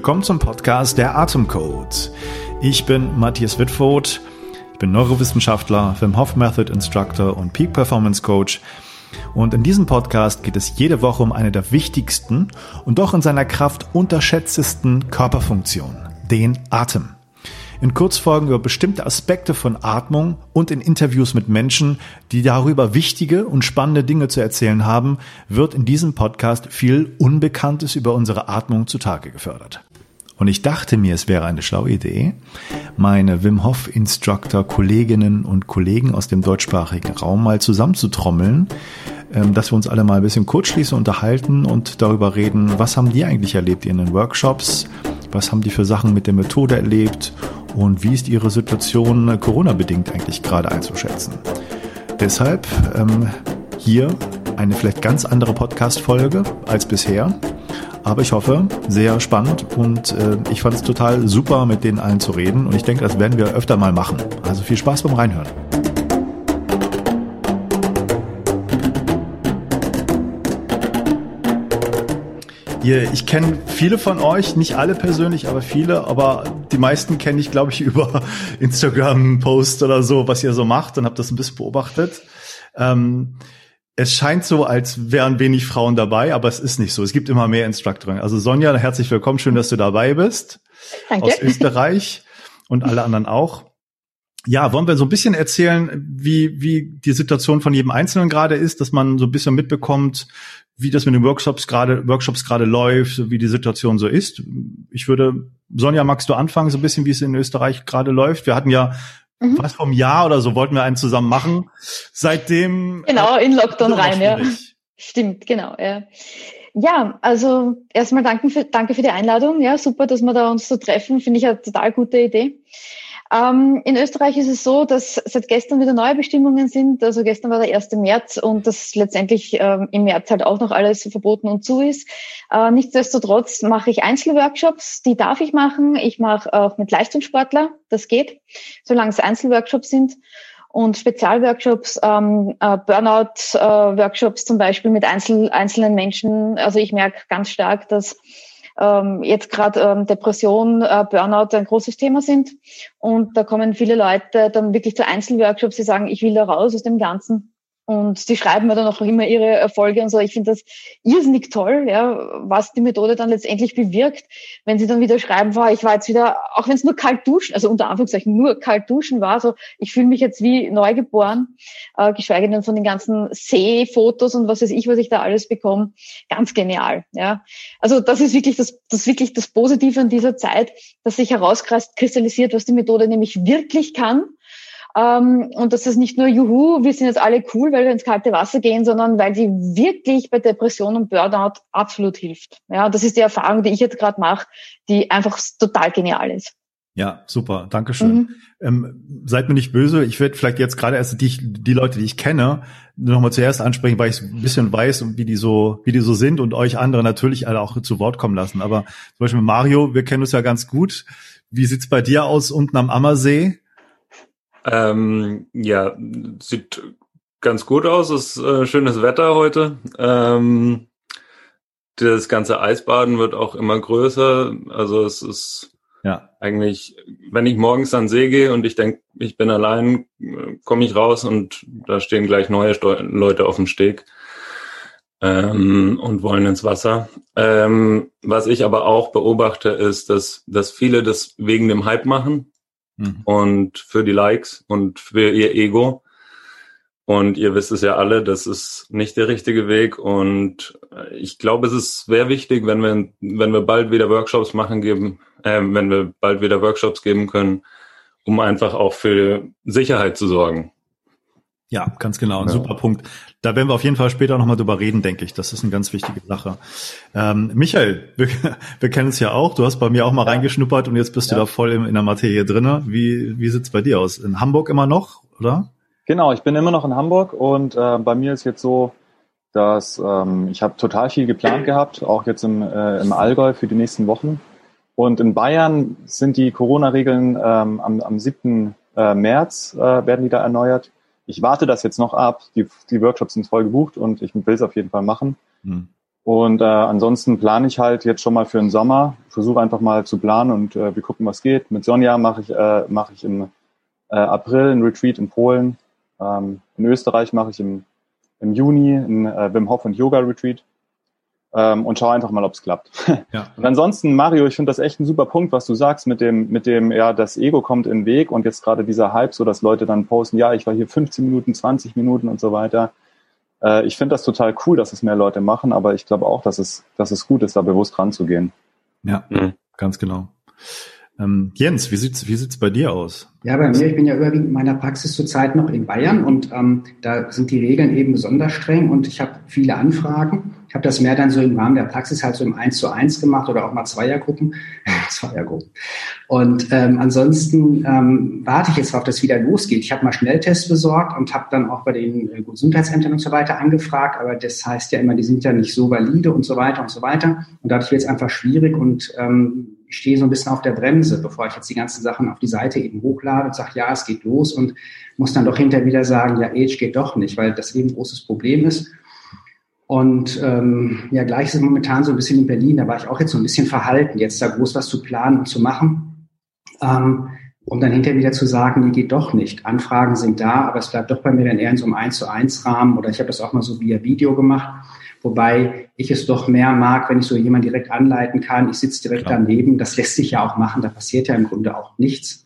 Willkommen zum Podcast der Atemcode. Ich bin Matthias Wittfoth. Ich bin Neurowissenschaftler, Wim Hof Method Instructor und Peak Performance Coach. Und in diesem Podcast geht es jede Woche um eine der wichtigsten und doch in seiner Kraft unterschätztesten Körperfunktionen, den Atem. In Kurzfolgen über bestimmte Aspekte von Atmung und in Interviews mit Menschen, die darüber wichtige und spannende Dinge zu erzählen haben, wird in diesem Podcast viel Unbekanntes über unsere Atmung zutage gefördert. Und ich dachte mir, es wäre eine schlaue Idee, meine Wim Hof Instructor Kolleginnen und Kollegen aus dem deutschsprachigen Raum mal zusammenzutrommeln, ähm, dass wir uns alle mal ein bisschen kurz schließen, unterhalten und darüber reden, was haben die eigentlich erlebt in den Workshops, was haben die für Sachen mit der Methode erlebt und wie ist ihre Situation äh, Corona-bedingt eigentlich gerade einzuschätzen. Deshalb ähm, hier eine vielleicht ganz andere Podcast-Folge als bisher. Aber ich hoffe, sehr spannend und äh, ich fand es total super, mit denen allen zu reden und ich denke, das werden wir öfter mal machen. Also viel Spaß beim Reinhören. Ich kenne viele von euch, nicht alle persönlich, aber viele, aber die meisten kenne ich, glaube ich, über Instagram-Post oder so, was ihr so macht und habe das ein bisschen beobachtet. Ähm, es scheint so, als wären wenig Frauen dabei, aber es ist nicht so. Es gibt immer mehr Instruktorinnen. Also Sonja, herzlich willkommen. Schön, dass du dabei bist. Danke. Aus Österreich und alle anderen auch. Ja, wollen wir so ein bisschen erzählen, wie, wie die Situation von jedem Einzelnen gerade ist, dass man so ein bisschen mitbekommt, wie das mit den Workshops gerade, Workshops gerade läuft, wie die Situation so ist. Ich würde, Sonja, magst du anfangen, so ein bisschen, wie es in Österreich gerade läuft? Wir hatten ja Mhm. Fast vom Jahr oder so wollten wir einen zusammen machen. Seitdem. Genau, in Lockdown rein, ja. Stimmt, genau, ja. Ja, also erstmal danke für, danke für die Einladung. Ja, super, dass wir da uns so treffen. Finde ich eine total gute Idee. Ähm, in Österreich ist es so, dass seit gestern wieder neue Bestimmungen sind. Also gestern war der 1. März und dass letztendlich ähm, im März halt auch noch alles verboten und zu ist. Äh, nichtsdestotrotz mache ich Einzelworkshops, die darf ich machen. Ich mache auch mit Leistungssportler, das geht, solange es Einzelworkshops sind. Und Spezialworkshops, ähm, äh, Burnout-Workshops zum Beispiel mit einzel einzelnen Menschen. Also ich merke ganz stark, dass ähm, jetzt gerade ähm, Depression, äh, Burnout ein großes Thema sind. Und da kommen viele Leute dann wirklich zu Einzelworkshops, die sagen, ich will da raus aus dem Ganzen. Und die schreiben mir dann auch immer ihre Erfolge und so. Ich finde das irrsinnig toll, ja, was die Methode dann letztendlich bewirkt, wenn sie dann wieder schreiben, war, ich war jetzt wieder, auch wenn es nur kalt duschen, also unter Anführungszeichen nur kalt duschen war, so ich fühle mich jetzt wie neugeboren, äh, geschweige denn von den ganzen Seefotos und was weiß ich, was ich da alles bekomme. Ganz genial, ja. Also das ist wirklich das, das wirklich das Positive an dieser Zeit, dass sich herauskristallisiert, was die Methode nämlich wirklich kann und das ist nicht nur, juhu, wir sind jetzt alle cool, weil wir ins kalte Wasser gehen, sondern weil sie wirklich bei Depression und Burnout absolut hilft. Ja, das ist die Erfahrung, die ich jetzt gerade mache, die einfach total genial ist. Ja, super, Dankeschön. Mhm. Ähm, seid mir nicht böse, ich werde vielleicht jetzt gerade erst die, die Leute, die ich kenne, nochmal zuerst ansprechen, weil ich ein bisschen weiß, wie die so, wie die so sind und euch andere natürlich alle auch zu Wort kommen lassen. Aber zum Beispiel Mario, wir kennen uns ja ganz gut. Wie sieht's bei dir aus unten am Ammersee? Ähm, ja, sieht ganz gut aus. Es ist äh, schönes Wetter heute. Ähm, das ganze Eisbaden wird auch immer größer. Also es ist ja eigentlich, wenn ich morgens an See gehe und ich denke, ich bin allein, komme ich raus und da stehen gleich neue Steu Leute auf dem Steg ähm, und wollen ins Wasser. Ähm, was ich aber auch beobachte, ist, dass, dass viele das wegen dem Hype machen mhm. und für die Likes und für ihr Ego. Und ihr wisst es ja alle, das ist nicht der richtige Weg. Und ich glaube, es ist sehr wichtig, wenn wir, wenn wir bald wieder Workshops machen geben, äh, wenn wir bald wieder Workshops geben können, um einfach auch für Sicherheit zu sorgen. Ja, ganz genau. Ein ja. super Punkt. Da werden wir auf jeden Fall später nochmal drüber reden, denke ich. Das ist eine ganz wichtige Sache. Ähm, Michael, wir, wir kennen es ja auch. Du hast bei mir auch mal ja. reingeschnuppert und jetzt bist ja. du da voll in, in der Materie drinne. Wie, wie sieht's bei dir aus? In Hamburg immer noch, oder? Genau, ich bin immer noch in Hamburg und äh, bei mir ist jetzt so, dass ähm, ich habe total viel geplant gehabt, auch jetzt im, äh, im Allgäu für die nächsten Wochen. Und in Bayern sind die Corona-Regeln ähm, am, am 7. Äh, März äh, werden die da erneuert ich warte das jetzt noch ab. Die, die Workshops sind voll gebucht und ich will es auf jeden Fall machen. Mhm. Und äh, ansonsten plane ich halt jetzt schon mal für den Sommer. Versuche einfach mal zu planen und äh, wir gucken, was geht. Mit Sonja mache ich, äh, mache ich im äh, April ein Retreat in Polen. Ähm, in Österreich mache ich im, im Juni ein äh, Wim Hof und Yoga Retreat ähm, und schau einfach mal, ob es klappt. Ja. Und ansonsten, Mario, ich finde das echt ein super Punkt, was du sagst mit dem, mit dem, ja, das Ego kommt in den Weg und jetzt gerade dieser Hype, so dass Leute dann posten, ja, ich war hier 15 Minuten, 20 Minuten und so weiter. Äh, ich finde das total cool, dass es mehr Leute machen, aber ich glaube auch, dass es, dass es gut ist, da bewusst ranzugehen. Ja, mhm. ganz genau. Ähm, Jens, wie sieht's, wie sieht's bei dir aus? Ja, bei mir, ich bin ja überwiegend in meiner Praxis zurzeit noch in Bayern und ähm, da sind die Regeln eben besonders streng und ich habe viele Anfragen. Ich habe das mehr dann so im Rahmen der Praxis halt so im Eins zu eins gemacht oder auch mal Zweiergruppen. Zweiergruppen. Und ähm, ansonsten ähm, warte ich jetzt dass es wieder losgeht. Ich habe mal Schnelltests besorgt und habe dann auch bei den äh, Gesundheitsämtern und so weiter angefragt, aber das heißt ja immer, die sind ja nicht so valide und so weiter und so weiter. Und dadurch wird es einfach schwierig und ähm, ich stehe so ein bisschen auf der Bremse, bevor ich jetzt die ganzen Sachen auf die Seite eben hochlade und sage, ja, es geht los und muss dann doch hinterher wieder sagen, ja, Age geht doch nicht, weil das eben ein großes Problem ist. Und ähm, ja, gleich ist es momentan so ein bisschen in Berlin, da war ich auch jetzt so ein bisschen verhalten, jetzt da groß was zu planen und zu machen. Ähm, um dann hinterher wieder zu sagen, die geht doch nicht. Anfragen sind da, aber es bleibt doch bei mir dann eher in so einem 1 zu 1 Rahmen oder ich habe das auch mal so via Video gemacht, wobei ich es doch mehr mag, wenn ich so jemand direkt anleiten kann. Ich sitze direkt Klar. daneben, das lässt sich ja auch machen, da passiert ja im Grunde auch nichts.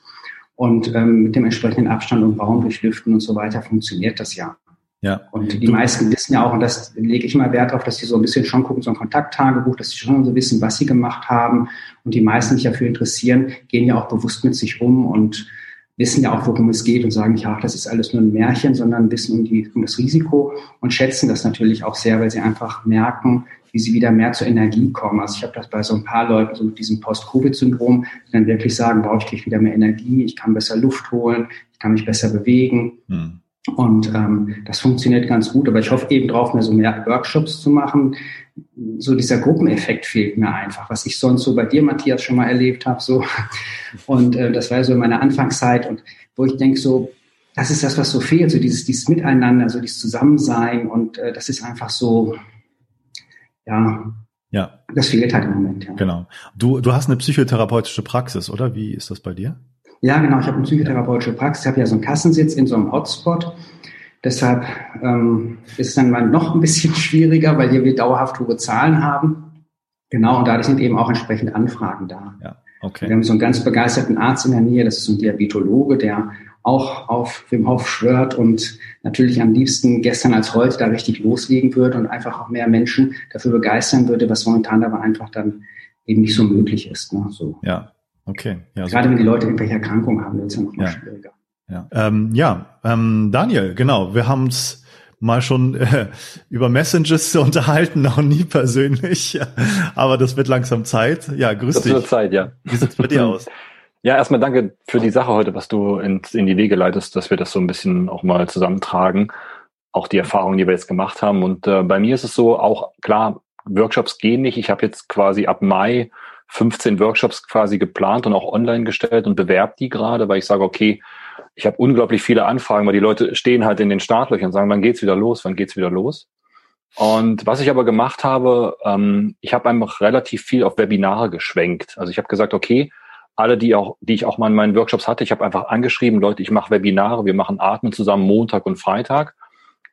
Und ähm, mit dem entsprechenden Abstand und Raum durchlüften und so weiter funktioniert das ja. Ja. Und die meisten wissen ja auch, und das lege ich mal Wert darauf, dass die so ein bisschen schon gucken, so ein Kontakttagebuch, dass sie schon so wissen, was sie gemacht haben. Und die meisten, die sich dafür interessieren, gehen ja auch bewusst mit sich um und wissen ja auch, worum es geht und sagen nicht, ach, das ist alles nur ein Märchen, sondern wissen um, die, um das Risiko und schätzen das natürlich auch sehr, weil sie einfach merken, wie sie wieder mehr zur Energie kommen. Also ich habe das bei so ein paar Leuten, so mit diesem Post-Covid-Syndrom, die dann wirklich sagen, brauche ich kriege wieder mehr Energie, ich kann besser Luft holen, ich kann mich besser bewegen. Hm. Und ähm, das funktioniert ganz gut, aber ich hoffe eben drauf, mehr so mehr Workshops zu machen. So dieser Gruppeneffekt fehlt mir einfach, was ich sonst so bei dir, Matthias, schon mal erlebt habe. So. Und äh, das war so in meiner Anfangszeit und wo ich denke, so, das ist das, was so fehlt, so dieses, dieses Miteinander, so dieses Zusammensein und äh, das ist einfach so, ja, ja. Das fehlt halt im Moment, ja. Genau. Du, du hast eine psychotherapeutische Praxis, oder? Wie ist das bei dir? Ja, genau. Ich habe eine psychotherapeutische Praxis. Ich habe ja so einen Kassensitz in so einem Hotspot. Deshalb ähm, ist es dann mal noch ein bisschen schwieriger, weil hier wir dauerhaft hohe Zahlen haben. Genau, und dadurch sind eben auch entsprechend Anfragen da. Ja, okay. Wir haben so einen ganz begeisterten Arzt in der Nähe, das ist so ein Diabetologe, der auch auf Wim Hof schwört und natürlich am liebsten gestern als heute da richtig loslegen würde und einfach auch mehr Menschen dafür begeistern würde, was momentan aber einfach dann eben nicht so möglich ist. Ne? So. Ja, Okay. Ja, Gerade wenn die Leute irgendwelche Erkrankungen haben, wird es ja noch mal ja. schwieriger. Ja, ähm, ja ähm, Daniel, genau. Wir haben es mal schon äh, über Messages unterhalten, noch nie persönlich, aber das wird langsam Zeit. Ja, grüß das dich. Das wird Zeit, ja. Wie sieht's bei dir aus? Ja, erstmal danke für die Sache heute, was du in, in die Wege leitest, dass wir das so ein bisschen auch mal zusammentragen. Auch die Erfahrungen, die wir jetzt gemacht haben. Und äh, bei mir ist es so, auch klar, Workshops gehen nicht. Ich habe jetzt quasi ab Mai 15 Workshops quasi geplant und auch online gestellt und bewerbt die gerade, weil ich sage, okay, ich habe unglaublich viele Anfragen, weil die Leute stehen halt in den Startlöchern und sagen, wann geht's wieder los, wann geht's wieder los? Und was ich aber gemacht habe, ähm, ich habe einfach relativ viel auf Webinare geschwenkt. Also ich habe gesagt, okay, alle, die auch, die ich auch mal in meinen Workshops hatte, ich habe einfach angeschrieben, Leute, ich mache Webinare, wir machen Atmen zusammen Montag und Freitag.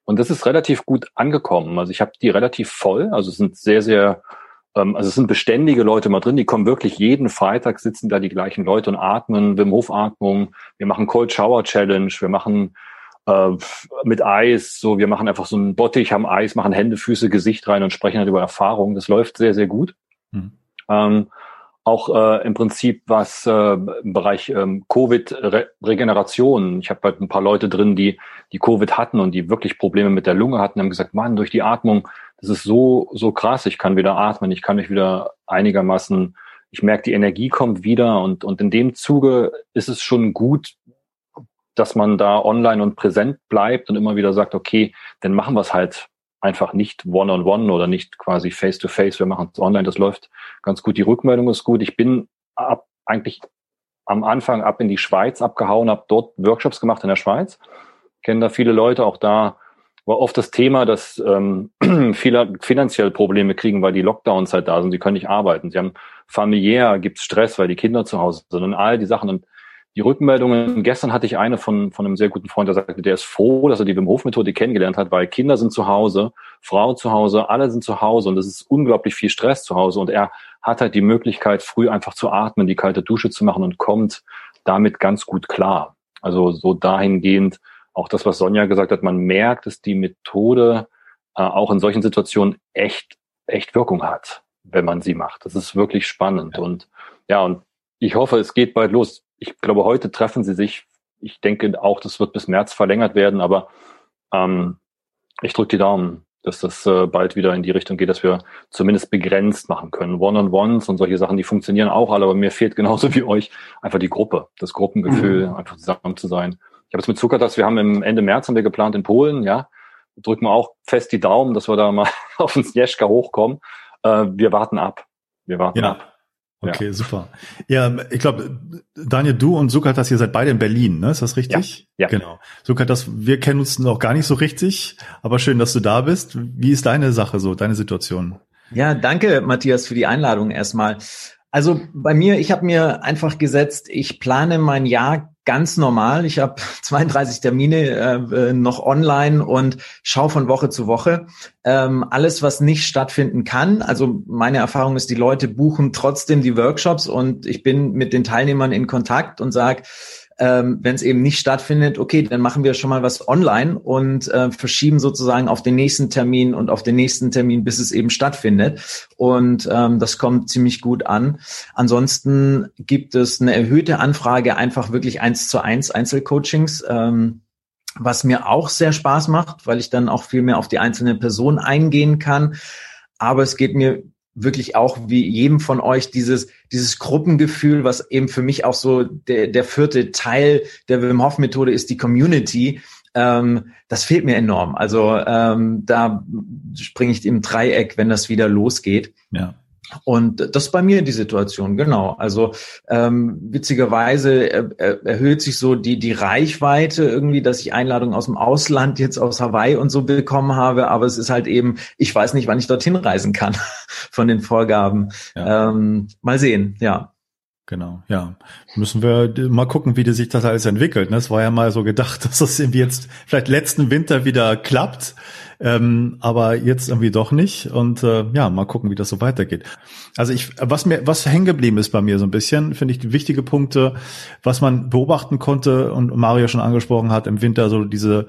Und das ist relativ gut angekommen. Also ich habe die relativ voll. Also es sind sehr, sehr also es sind beständige Leute mal drin, die kommen wirklich jeden Freitag, sitzen da die gleichen Leute und atmen, Wim Hof Atmung, wir machen Cold Shower Challenge, wir machen äh, mit Eis, so wir machen einfach so ein Bottich, haben Eis, machen Hände, Füße, Gesicht rein und sprechen halt über Erfahrungen. Das läuft sehr, sehr gut. Mhm. Ähm, auch äh, im Prinzip was äh, im Bereich ähm, Covid-Regeneration. Ich habe halt ein paar Leute drin, die die Covid hatten und die wirklich Probleme mit der Lunge hatten, haben gesagt, Mann, durch die Atmung, das ist so so krass. Ich kann wieder atmen, ich kann mich wieder einigermaßen, ich merke, die Energie kommt wieder und und in dem Zuge ist es schon gut, dass man da online und präsent bleibt und immer wieder sagt, okay, dann machen wir es halt einfach nicht one-on-one -on -one oder nicht quasi face-to-face. -face. Wir machen es online, das läuft ganz gut. Die Rückmeldung ist gut. Ich bin ab, eigentlich am Anfang ab in die Schweiz abgehauen, habe dort Workshops gemacht in der Schweiz. Kennen da viele Leute. Auch da war oft das Thema, dass ähm, viele finanziell Probleme kriegen, weil die Lockdowns halt da sind. Sie können nicht arbeiten. Sie haben familiär, gibt's Stress, weil die Kinder zu Hause sind und all die Sachen. Und die Rückmeldungen, gestern hatte ich eine von, von einem sehr guten Freund, der sagte, der ist froh, dass er die Wim Hof Methode kennengelernt hat, weil Kinder sind zu Hause, Frau zu Hause, alle sind zu Hause und es ist unglaublich viel Stress zu Hause und er hat halt die Möglichkeit, früh einfach zu atmen, die kalte Dusche zu machen und kommt damit ganz gut klar. Also so dahingehend auch das, was Sonja gesagt hat, man merkt, dass die Methode äh, auch in solchen Situationen echt, echt Wirkung hat, wenn man sie macht. Das ist wirklich spannend und ja, und ich hoffe, es geht bald los ich glaube, heute treffen sie sich. Ich denke auch, das wird bis März verlängert werden, aber ähm, ich drücke die Daumen, dass das äh, bald wieder in die Richtung geht, dass wir zumindest begrenzt machen können. One-on-Ones und solche Sachen, die funktionieren auch alle, aber mir fehlt genauso wie euch einfach die Gruppe, das Gruppengefühl, mhm. einfach zusammen zu sein. Ich habe es mit Zuckertas, wir haben im Ende März haben wir geplant in Polen, ja. Drücken wir auch fest die Daumen, dass wir da mal auf den Snjeschka hochkommen. Äh, wir warten ab. Wir warten ja. ab. Okay, ja. super. Ja, ich glaube, Daniel, du und Sukatas, ihr seid beide in Berlin, ne? Ist das richtig? Ja. ja. Genau. Sukatas, wir kennen uns noch gar nicht so richtig, aber schön, dass du da bist. Wie ist deine Sache so, deine Situation? Ja, danke, Matthias, für die Einladung erstmal. Also bei mir, ich habe mir einfach gesetzt, ich plane mein Jahr ganz normal. Ich habe 32 Termine äh, noch online und schaue von Woche zu Woche. Ähm, alles, was nicht stattfinden kann, also meine Erfahrung ist, die Leute buchen trotzdem die Workshops und ich bin mit den Teilnehmern in Kontakt und sage, ähm, wenn es eben nicht stattfindet, okay, dann machen wir schon mal was online und äh, verschieben sozusagen auf den nächsten Termin und auf den nächsten Termin, bis es eben stattfindet. Und ähm, das kommt ziemlich gut an. Ansonsten gibt es eine erhöhte Anfrage, einfach wirklich eins zu eins Einzelcoachings. Ähm, was mir auch sehr Spaß macht, weil ich dann auch viel mehr auf die einzelne Person eingehen kann. Aber es geht mir wirklich auch wie jedem von euch dieses, dieses Gruppengefühl, was eben für mich auch so der, der vierte Teil der Wim Hof Methode ist, die Community. Ähm, das fehlt mir enorm. Also ähm, da springe ich im Dreieck, wenn das wieder losgeht. Ja. Und das ist bei mir die Situation, genau. Also ähm, witzigerweise er, er, erhöht sich so die, die Reichweite irgendwie, dass ich Einladungen aus dem Ausland jetzt aus Hawaii und so bekommen habe, aber es ist halt eben, ich weiß nicht, wann ich dorthin reisen kann von den Vorgaben. Ja. Ähm, mal sehen, ja. Genau, ja. Müssen wir mal gucken, wie sich das alles entwickelt. Ne? Es war ja mal so gedacht, dass das irgendwie jetzt vielleicht letzten Winter wieder klappt. Ähm, aber jetzt irgendwie doch nicht. Und äh, ja, mal gucken, wie das so weitergeht. Also ich, was mir, was hängen geblieben ist bei mir so ein bisschen, finde ich wichtige Punkte, was man beobachten konnte und Mario schon angesprochen hat im Winter, so diese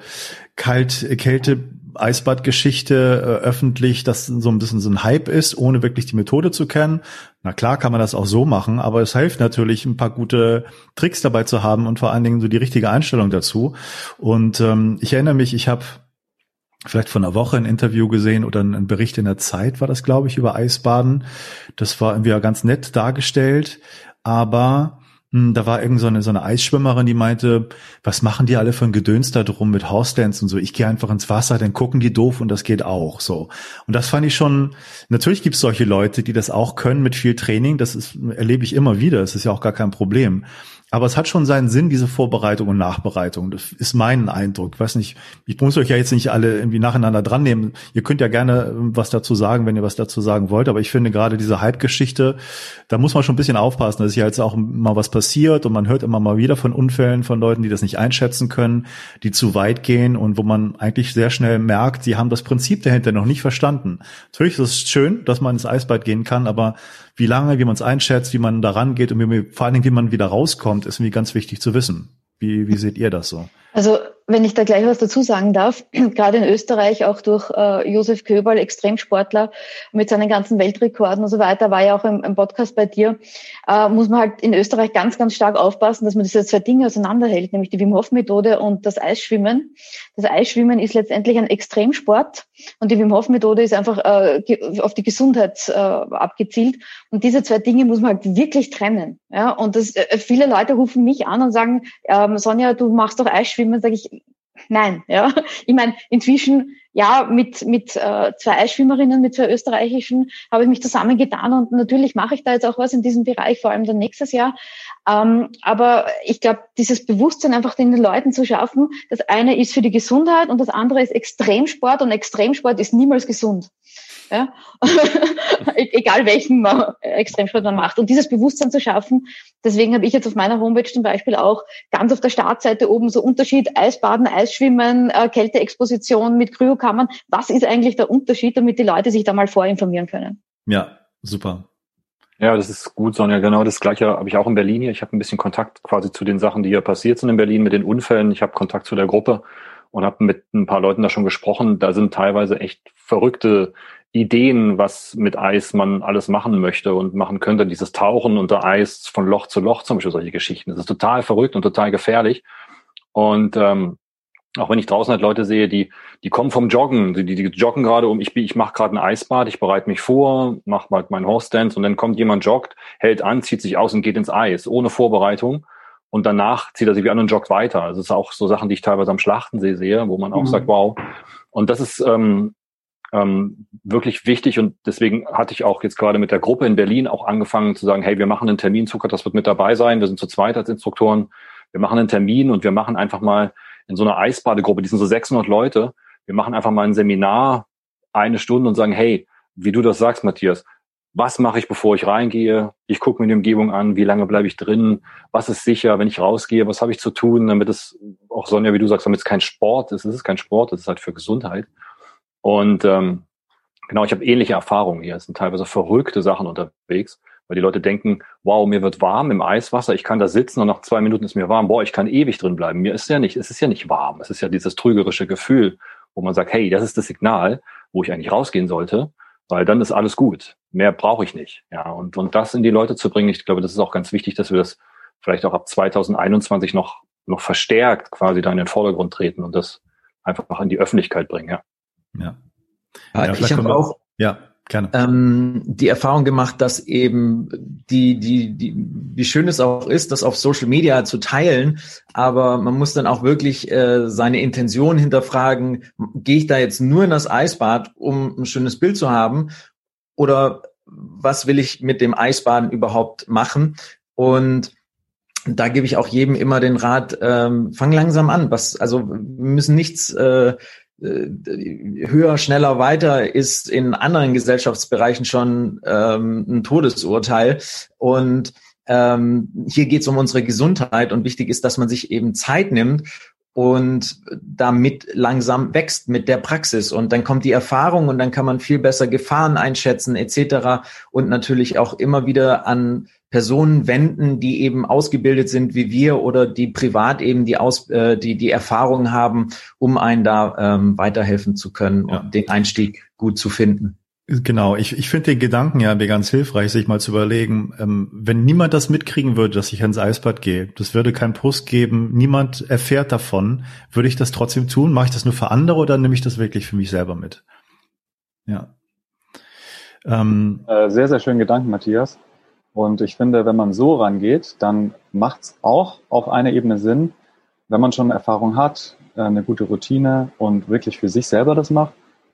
kalt, Kälte, Eisbadgeschichte äh, öffentlich, dass so ein bisschen so ein Hype ist, ohne wirklich die Methode zu kennen. Na klar kann man das auch so machen, aber es hilft natürlich, ein paar gute Tricks dabei zu haben und vor allen Dingen so die richtige Einstellung dazu. Und ähm, ich erinnere mich, ich habe vielleicht vor einer Woche ein Interview gesehen oder ein Bericht in der Zeit war das, glaube ich, über Eisbaden. Das war irgendwie ganz nett dargestellt, aber hm, da war irgend so eine, so eine Eisschwimmerin, die meinte, was machen die alle für ein Gedöns da drum mit House-Dance und so. Ich gehe einfach ins Wasser, dann gucken die doof und das geht auch so. Und das fand ich schon, natürlich gibt es solche Leute, die das auch können mit viel Training. Das ist, erlebe ich immer wieder. Das ist ja auch gar kein Problem. Aber es hat schon seinen Sinn, diese Vorbereitung und Nachbereitung. Das ist mein Eindruck. Ich weiß nicht, ich muss euch ja jetzt nicht alle irgendwie nacheinander dran nehmen. Ihr könnt ja gerne ähm, was dazu sagen, wenn ihr was dazu sagen wollt. Aber ich finde gerade diese Hype-Geschichte, da muss man schon ein bisschen aufpassen. dass ist ja jetzt auch mal was passiert und man hört immer mal wieder von Unfällen von Leuten, die das nicht einschätzen können, die zu weit gehen und wo man eigentlich sehr schnell merkt, sie haben das Prinzip dahinter noch nicht verstanden. Natürlich ist es schön, dass man ins Eisbad gehen kann, aber wie lange, wie man es einschätzt, wie man da rangeht und wie, vor allen Dingen, wie man wieder rauskommt, ist mir ganz wichtig zu wissen. Wie, wie seht ihr das so? Also wenn ich da gleich was dazu sagen darf, gerade in Österreich auch durch äh, Josef Köberl, Extremsportler mit seinen ganzen Weltrekorden und so weiter, war ja auch im, im Podcast bei dir, äh, muss man halt in Österreich ganz, ganz stark aufpassen, dass man diese zwei Dinge auseinanderhält, nämlich die Wim Hof Methode und das Eisschwimmen. Das Eisschwimmen ist letztendlich ein Extremsport und die Wim Hof Methode ist einfach äh, auf die Gesundheit äh, abgezielt. Und diese zwei Dinge muss man halt wirklich trennen. Ja, und das, äh, viele Leute rufen mich an und sagen, ähm, Sonja, du machst doch Eisschwimmen, sage ich, nein. Ja, ich meine, inzwischen ja mit mit äh, zwei Eisschwimmerinnen, mit zwei österreichischen habe ich mich zusammengetan und natürlich mache ich da jetzt auch was in diesem Bereich, vor allem dann nächstes Jahr. Ähm, aber ich glaube, dieses Bewusstsein einfach den Leuten zu schaffen, das eine ist für die Gesundheit und das andere ist Extremsport und Extremsport ist niemals gesund. Ja? E-, egal welchen man, Extremsport man macht. Und dieses Bewusstsein zu schaffen, deswegen habe ich jetzt auf meiner Homepage zum Beispiel auch ganz auf der Startseite oben so Unterschied Eisbaden, Eisschwimmen, äh, Kälteexposition mit Kryokammern. Was ist eigentlich der Unterschied, damit die Leute sich da mal vorinformieren können? Ja, super. Ja, das ist gut, Sonja. Genau das Gleiche habe ich auch in Berlin hier. Ich habe ein bisschen Kontakt quasi zu den Sachen, die hier passiert sind in Berlin mit den Unfällen. Ich habe Kontakt zu der Gruppe und habe mit ein paar Leuten da schon gesprochen. Da sind teilweise echt verrückte Ideen, was mit Eis man alles machen möchte und machen könnte. Dieses Tauchen unter Eis von Loch zu Loch zum Beispiel, solche Geschichten. Das ist total verrückt und total gefährlich. Und ähm, auch wenn ich draußen halt Leute sehe, die, die kommen vom Joggen, die, die joggen gerade um, ich, ich mache gerade ein Eisbad, ich bereite mich vor, mache mal meinen Horse Dance und dann kommt jemand, joggt, hält an, zieht sich aus und geht ins Eis, ohne Vorbereitung. Und danach zieht er sich an und joggt weiter. Also das ist auch so Sachen, die ich teilweise am Schlachtensee sehe, wo man auch mhm. sagt, wow. Und das ist ähm, ähm, wirklich wichtig und deswegen hatte ich auch jetzt gerade mit der Gruppe in Berlin auch angefangen zu sagen, hey, wir machen einen Termin, Zucker, das wird mit dabei sein, wir sind zu zweit als Instruktoren, wir machen einen Termin und wir machen einfach mal in so einer Eisbadegruppe, die sind so 600 Leute, wir machen einfach mal ein Seminar, eine Stunde und sagen, hey, wie du das sagst, Matthias, was mache ich, bevor ich reingehe? Ich gucke mir die Umgebung an, wie lange bleibe ich drin, was ist sicher, wenn ich rausgehe, was habe ich zu tun, damit es auch Sonja, wie du sagst, damit es kein Sport ist, es ist kein Sport, es ist halt für Gesundheit. Und ähm, genau, ich habe ähnliche Erfahrungen hier. Es sind teilweise verrückte Sachen unterwegs, weil die Leute denken, wow, mir wird warm im Eiswasser, ich kann da sitzen und nach zwei Minuten ist mir warm. Boah, ich kann ewig drin bleiben. Mir ist ja nicht, es ist ja nicht warm. Es ist ja dieses trügerische Gefühl, wo man sagt, hey, das ist das Signal, wo ich eigentlich rausgehen sollte, weil dann ist alles gut. Mehr brauche ich nicht. Ja, und, und das in die Leute zu bringen, ich glaube, das ist auch ganz wichtig, dass wir das vielleicht auch ab 2021 noch, noch verstärkt quasi da in den Vordergrund treten und das einfach in die Öffentlichkeit bringen, ja. Ja. ja ich habe auch ja, gerne. Ähm, die Erfahrung gemacht, dass eben die, die, die, wie schön es auch ist, das auf Social Media zu teilen, aber man muss dann auch wirklich äh, seine Intention hinterfragen, gehe ich da jetzt nur in das Eisbad, um ein schönes Bild zu haben, oder was will ich mit dem Eisbaden überhaupt machen? Und da gebe ich auch jedem immer den Rat, ähm, fang langsam an. Was, also wir müssen nichts äh, höher, schneller, weiter ist in anderen Gesellschaftsbereichen schon ähm, ein Todesurteil. Und ähm, hier geht es um unsere Gesundheit und wichtig ist, dass man sich eben Zeit nimmt und damit langsam wächst mit der Praxis und dann kommt die Erfahrung und dann kann man viel besser Gefahren einschätzen etc. und natürlich auch immer wieder an Personen wenden, die eben ausgebildet sind wie wir oder die privat eben die Aus, äh, die die Erfahrung haben, um einen da ähm, weiterhelfen zu können ja. und den Einstieg gut zu finden. Genau, ich, ich finde den Gedanken ja ganz hilfreich, sich mal zu überlegen, ähm, wenn niemand das mitkriegen würde, dass ich ans Eisbad gehe, das würde keinen Post geben, niemand erfährt davon, würde ich das trotzdem tun? Mache ich das nur für andere oder nehme ich das wirklich für mich selber mit? Ja. Ähm, äh, sehr, sehr schönen Gedanken, Matthias. Und ich finde, wenn man so rangeht, dann macht es auch auf einer Ebene Sinn, wenn man schon Erfahrung hat, äh, eine gute Routine und wirklich für sich selber das macht,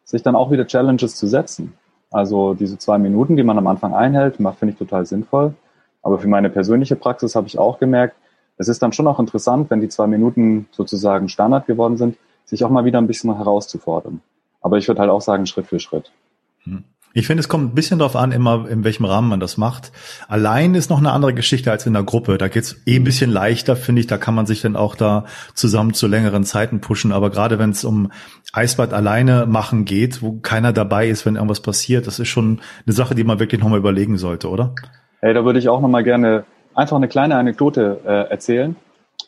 sich dann auch wieder Challenges zu setzen. Also diese zwei Minuten, die man am Anfang einhält, finde ich total sinnvoll. Aber für meine persönliche Praxis habe ich auch gemerkt, es ist dann schon auch interessant, wenn die zwei Minuten sozusagen Standard geworden sind, sich auch mal wieder ein bisschen herauszufordern. Aber ich würde halt auch sagen, Schritt für Schritt. Hm. Ich finde, es kommt ein bisschen darauf an, immer in welchem Rahmen man das macht. Allein ist noch eine andere Geschichte als in der Gruppe. Da geht's eh ein bisschen leichter, finde ich. Da kann man sich dann auch da zusammen zu längeren Zeiten pushen. Aber gerade wenn es um Eisbad alleine machen geht, wo keiner dabei ist, wenn irgendwas passiert, das ist schon eine Sache, die man wirklich nochmal überlegen sollte, oder? Hey, da würde ich auch nochmal gerne einfach eine kleine Anekdote äh, erzählen.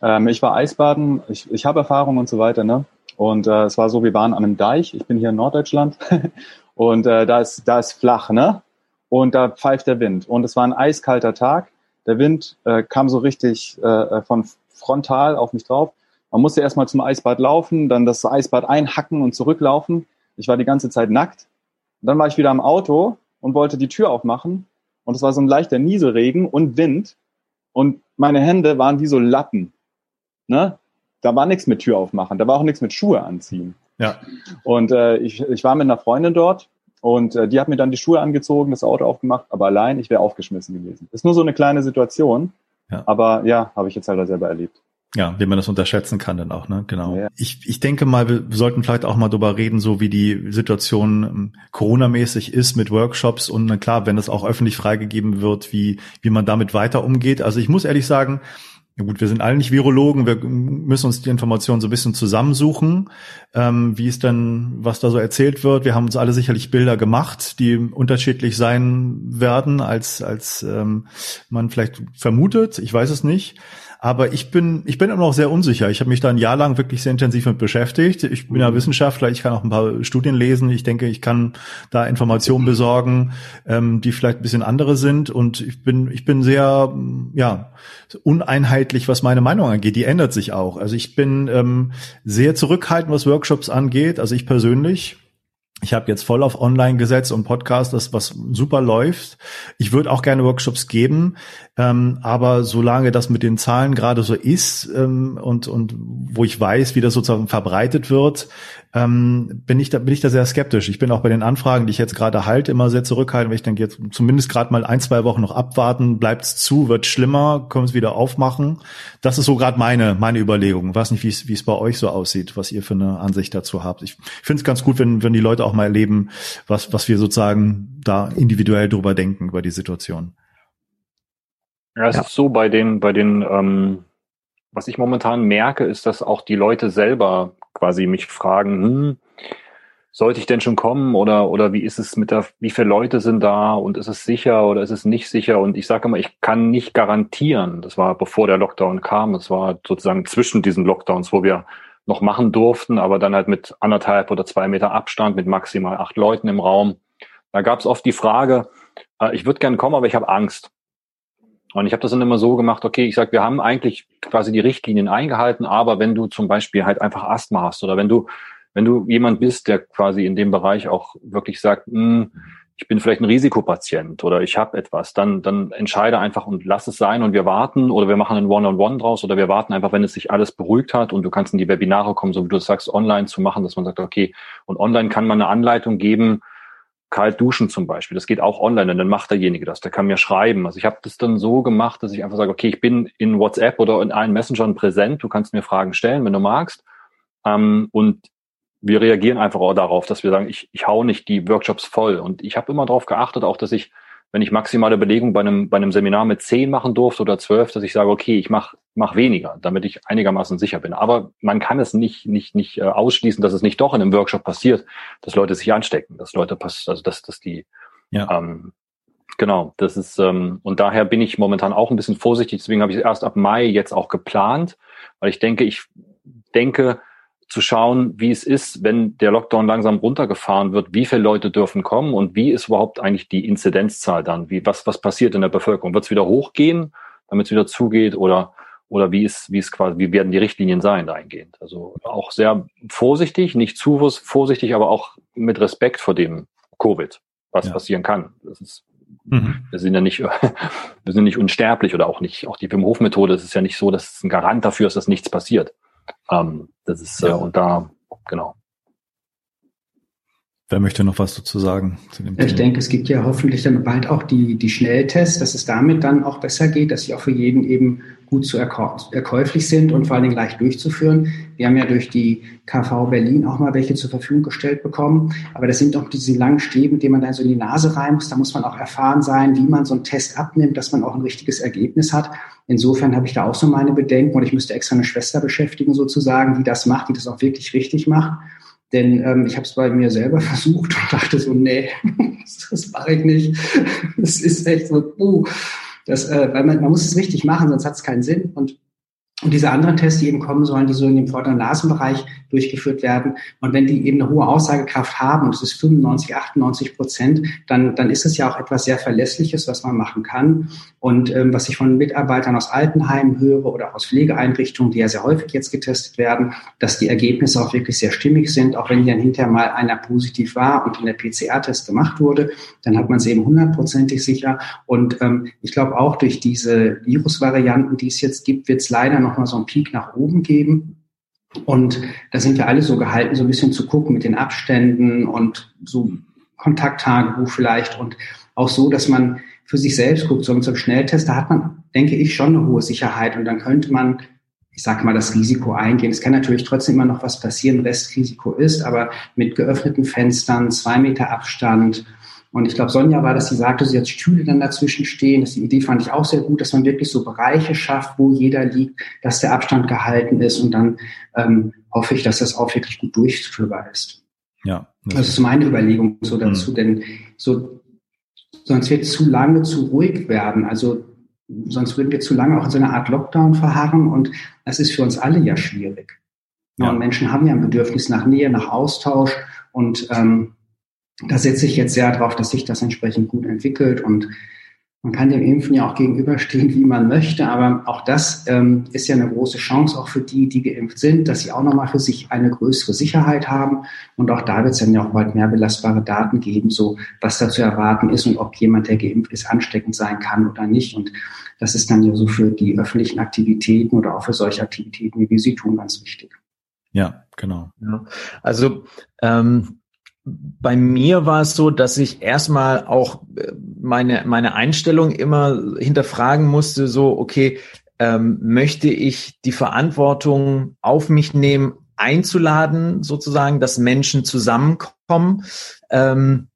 Ähm, ich war Eisbaden, ich, ich habe Erfahrung und so weiter, ne? Und äh, es war so, wir waren an einem Deich, ich bin hier in Norddeutschland und äh, da, ist, da ist flach, ne? Und da pfeift der Wind. Und es war ein eiskalter Tag. Der Wind äh, kam so richtig äh, äh von frontal auf mich drauf. Man musste erstmal zum Eisbad laufen, dann das Eisbad einhacken und zurücklaufen. Ich war die ganze Zeit nackt. Und dann war ich wieder am Auto und wollte die Tür aufmachen. Und es war so ein leichter Nieselregen und Wind. Und meine Hände waren wie so Lappen. Ne? Da war nichts mit Tür aufmachen, da war auch nichts mit Schuhe anziehen. Ja. Und äh, ich, ich war mit einer Freundin dort und äh, die hat mir dann die Schuhe angezogen, das Auto aufgemacht, aber allein, ich wäre aufgeschmissen gewesen. Ist nur so eine kleine Situation. Ja. Aber ja, habe ich jetzt halt selber erlebt. Ja, wie man das unterschätzen kann dann auch, ne? Genau. Ja. Ich, ich denke mal, wir sollten vielleicht auch mal drüber reden, so wie die Situation ähm, Corona-mäßig ist mit Workshops und na klar, wenn das auch öffentlich freigegeben wird, wie, wie man damit weiter umgeht. Also ich muss ehrlich sagen, ja gut, wir sind alle nicht Virologen, wir müssen uns die Informationen so ein bisschen zusammensuchen, ähm, wie es dann, was da so erzählt wird. Wir haben uns alle sicherlich Bilder gemacht, die unterschiedlich sein werden, als, als ähm, man vielleicht vermutet. Ich weiß es nicht. Aber ich bin, ich bin immer noch sehr unsicher. Ich habe mich da ein Jahr lang wirklich sehr intensiv mit beschäftigt. Ich bin ja mhm. Wissenschaftler, ich kann auch ein paar Studien lesen. Ich denke, ich kann da Informationen besorgen, ähm, die vielleicht ein bisschen andere sind. Und ich bin, ich bin sehr, ja, uneinheitlich, was meine Meinung angeht. Die ändert sich auch. Also ich bin ähm, sehr zurückhaltend, was Workshops angeht. Also ich persönlich ich habe jetzt voll auf Online gesetzt und Podcast, das was super läuft. Ich würde auch gerne Workshops geben, ähm, aber solange das mit den Zahlen gerade so ist ähm, und und wo ich weiß, wie das sozusagen verbreitet wird, ähm, bin ich da bin ich da sehr skeptisch. Ich bin auch bei den Anfragen, die ich jetzt gerade halte, immer sehr zurückhaltend, weil ich denke jetzt zumindest gerade mal ein zwei Wochen noch abwarten, bleibt's zu, wird schlimmer, können es wieder aufmachen. Das ist so gerade meine meine Überlegung. Ich weiß nicht, wie es wie es bei euch so aussieht, was ihr für eine Ansicht dazu habt. Ich finde es ganz gut, wenn wenn die Leute auch mal erleben, was was wir sozusagen da individuell drüber denken über die Situation. Ja, es ja. ist so bei den bei den ähm was ich momentan merke, ist, dass auch die Leute selber quasi mich fragen, hm, sollte ich denn schon kommen oder oder wie ist es mit der, wie viele Leute sind da und ist es sicher oder ist es nicht sicher? Und ich sage immer, ich kann nicht garantieren. Das war bevor der Lockdown kam. Es war sozusagen zwischen diesen Lockdowns, wo wir noch machen durften, aber dann halt mit anderthalb oder zwei Meter Abstand, mit maximal acht Leuten im Raum. Da gab es oft die Frage, äh, ich würde gern kommen, aber ich habe Angst. Und ich habe das dann immer so gemacht, okay, ich sage, wir haben eigentlich quasi die Richtlinien eingehalten, aber wenn du zum Beispiel halt einfach Asthma hast oder wenn du, wenn du jemand bist, der quasi in dem Bereich auch wirklich sagt, mh, hm, ich bin vielleicht ein Risikopatient oder ich habe etwas, dann, dann entscheide einfach und lass es sein und wir warten oder wir machen ein One-on-One -on -One draus oder wir warten einfach, wenn es sich alles beruhigt hat und du kannst in die Webinare kommen, so wie du sagst, online zu machen, dass man sagt, okay, und online kann man eine Anleitung geben, kalt duschen zum Beispiel. Das geht auch online und dann macht derjenige das. Der kann mir schreiben. Also ich habe das dann so gemacht, dass ich einfach sage, okay, ich bin in WhatsApp oder in allen Messengern präsent. Du kannst mir Fragen stellen, wenn du magst. Ähm, und wir reagieren einfach auch darauf, dass wir sagen, ich, ich hau nicht die Workshops voll. Und ich habe immer darauf geachtet, auch dass ich wenn ich maximale Belegung bei einem, bei einem Seminar mit zehn machen durfte oder zwölf, dass ich sage, okay, ich mache mach weniger, damit ich einigermaßen sicher bin. Aber man kann es nicht, nicht, nicht äh, ausschließen, dass es nicht doch in einem Workshop passiert, dass Leute sich anstecken, dass Leute pass also dass, dass die ja. ähm, Genau, das ist ähm, und daher bin ich momentan auch ein bisschen vorsichtig. Deswegen habe ich erst ab Mai jetzt auch geplant, weil ich denke, ich denke, zu schauen, wie es ist, wenn der Lockdown langsam runtergefahren wird, wie viele Leute dürfen kommen und wie ist überhaupt eigentlich die Inzidenzzahl dann? Wie, was, was passiert in der Bevölkerung? Wird es wieder hochgehen, damit es wieder zugeht oder, oder wie ist, wie ist quasi, wie werden die Richtlinien sein dahingehend? Also auch sehr vorsichtig, nicht zu vorsichtig, aber auch mit Respekt vor dem Covid, was ja. passieren kann. Das ist Mhm. Wir sind ja nicht, wir sind nicht unsterblich oder auch nicht, auch die Wim Hof Methode, es ist ja nicht so, dass es ein Garant dafür ist, dass nichts passiert. Ähm, das ist, äh, ja. äh, und da, genau. Wer möchte noch was dazu sagen? Zu dem ich Thema? denke, es gibt ja hoffentlich dann bald auch die, die Schnelltests, dass es damit dann auch besser geht, dass sie auch für jeden eben gut zu erkäuflich sind und vor allen Dingen leicht durchzuführen. Wir haben ja durch die KV Berlin auch mal welche zur Verfügung gestellt bekommen. Aber das sind doch diese langen Stäbe, die man dann so in die Nase rein muss. Da muss man auch erfahren sein, wie man so einen Test abnimmt, dass man auch ein richtiges Ergebnis hat. Insofern habe ich da auch so meine Bedenken und ich müsste extra eine Schwester beschäftigen sozusagen, die das macht, die das auch wirklich richtig macht. Denn ähm, ich habe es bei mir selber versucht und dachte so, nee, das mache ich nicht. Das ist echt so, uh, das, äh, weil man, man muss es richtig machen, sonst hat es keinen Sinn. Und und diese anderen Tests, die eben kommen sollen, die so in dem vorderen Nasenbereich durchgeführt werden. Und wenn die eben eine hohe Aussagekraft haben, und es ist 95, 98 Prozent, dann, dann ist es ja auch etwas sehr Verlässliches, was man machen kann. Und ähm, was ich von Mitarbeitern aus Altenheimen höre oder aus Pflegeeinrichtungen, die ja sehr häufig jetzt getestet werden, dass die Ergebnisse auch wirklich sehr stimmig sind, auch wenn dann hinterher mal einer positiv war und in der PCR-Test gemacht wurde, dann hat man es eben hundertprozentig sicher. Und ähm, ich glaube auch durch diese Virusvarianten, die es jetzt gibt, wird es leider noch nochmal so einen Peak nach oben geben. Und da sind wir alle so gehalten, so ein bisschen zu gucken mit den Abständen und so Kontakttagebuch vielleicht und auch so, dass man für sich selbst guckt. So mit Schnelltest, da hat man, denke ich, schon eine hohe Sicherheit und dann könnte man, ich sage mal, das Risiko eingehen. Es kann natürlich trotzdem immer noch was passieren, Restrisiko ist, aber mit geöffneten Fenstern, zwei Meter Abstand, und ich glaube, Sonja war, dass sie sagte, sie hat Stühle dann dazwischen stehen. Das, die Idee fand ich auch sehr gut, dass man wirklich so Bereiche schafft, wo jeder liegt, dass der Abstand gehalten ist. Und dann ähm, hoffe ich, dass das auch wirklich gut durchführbar ist. Ja. Das, das ist meine Überlegung so dazu, mhm. denn so, sonst wird es zu lange zu ruhig werden. Also sonst würden wir zu lange auch in so einer Art Lockdown verharren und das ist für uns alle ja schwierig. Ja. Und Menschen haben ja ein Bedürfnis nach Nähe, nach Austausch und ähm, da setze ich jetzt sehr darauf, dass sich das entsprechend gut entwickelt und man kann dem Impfen ja auch gegenüberstehen, wie man möchte, aber auch das ähm, ist ja eine große Chance auch für die, die geimpft sind, dass sie auch nochmal für sich eine größere Sicherheit haben. Und auch da wird es dann ja auch bald mehr belastbare Daten geben, so was da zu erwarten ist und ob jemand, der geimpft ist, ansteckend sein kann oder nicht. Und das ist dann ja so für die öffentlichen Aktivitäten oder auch für solche Aktivitäten, wie wir sie tun, ganz wichtig. Ja, genau. Ja. Also ähm, bei mir war es so, dass ich erstmal auch äh, meine, meine Einstellung immer hinterfragen musste, so, okay, ähm, möchte ich die Verantwortung auf mich nehmen, einzuladen, sozusagen, dass Menschen zusammenkommen. Ähm,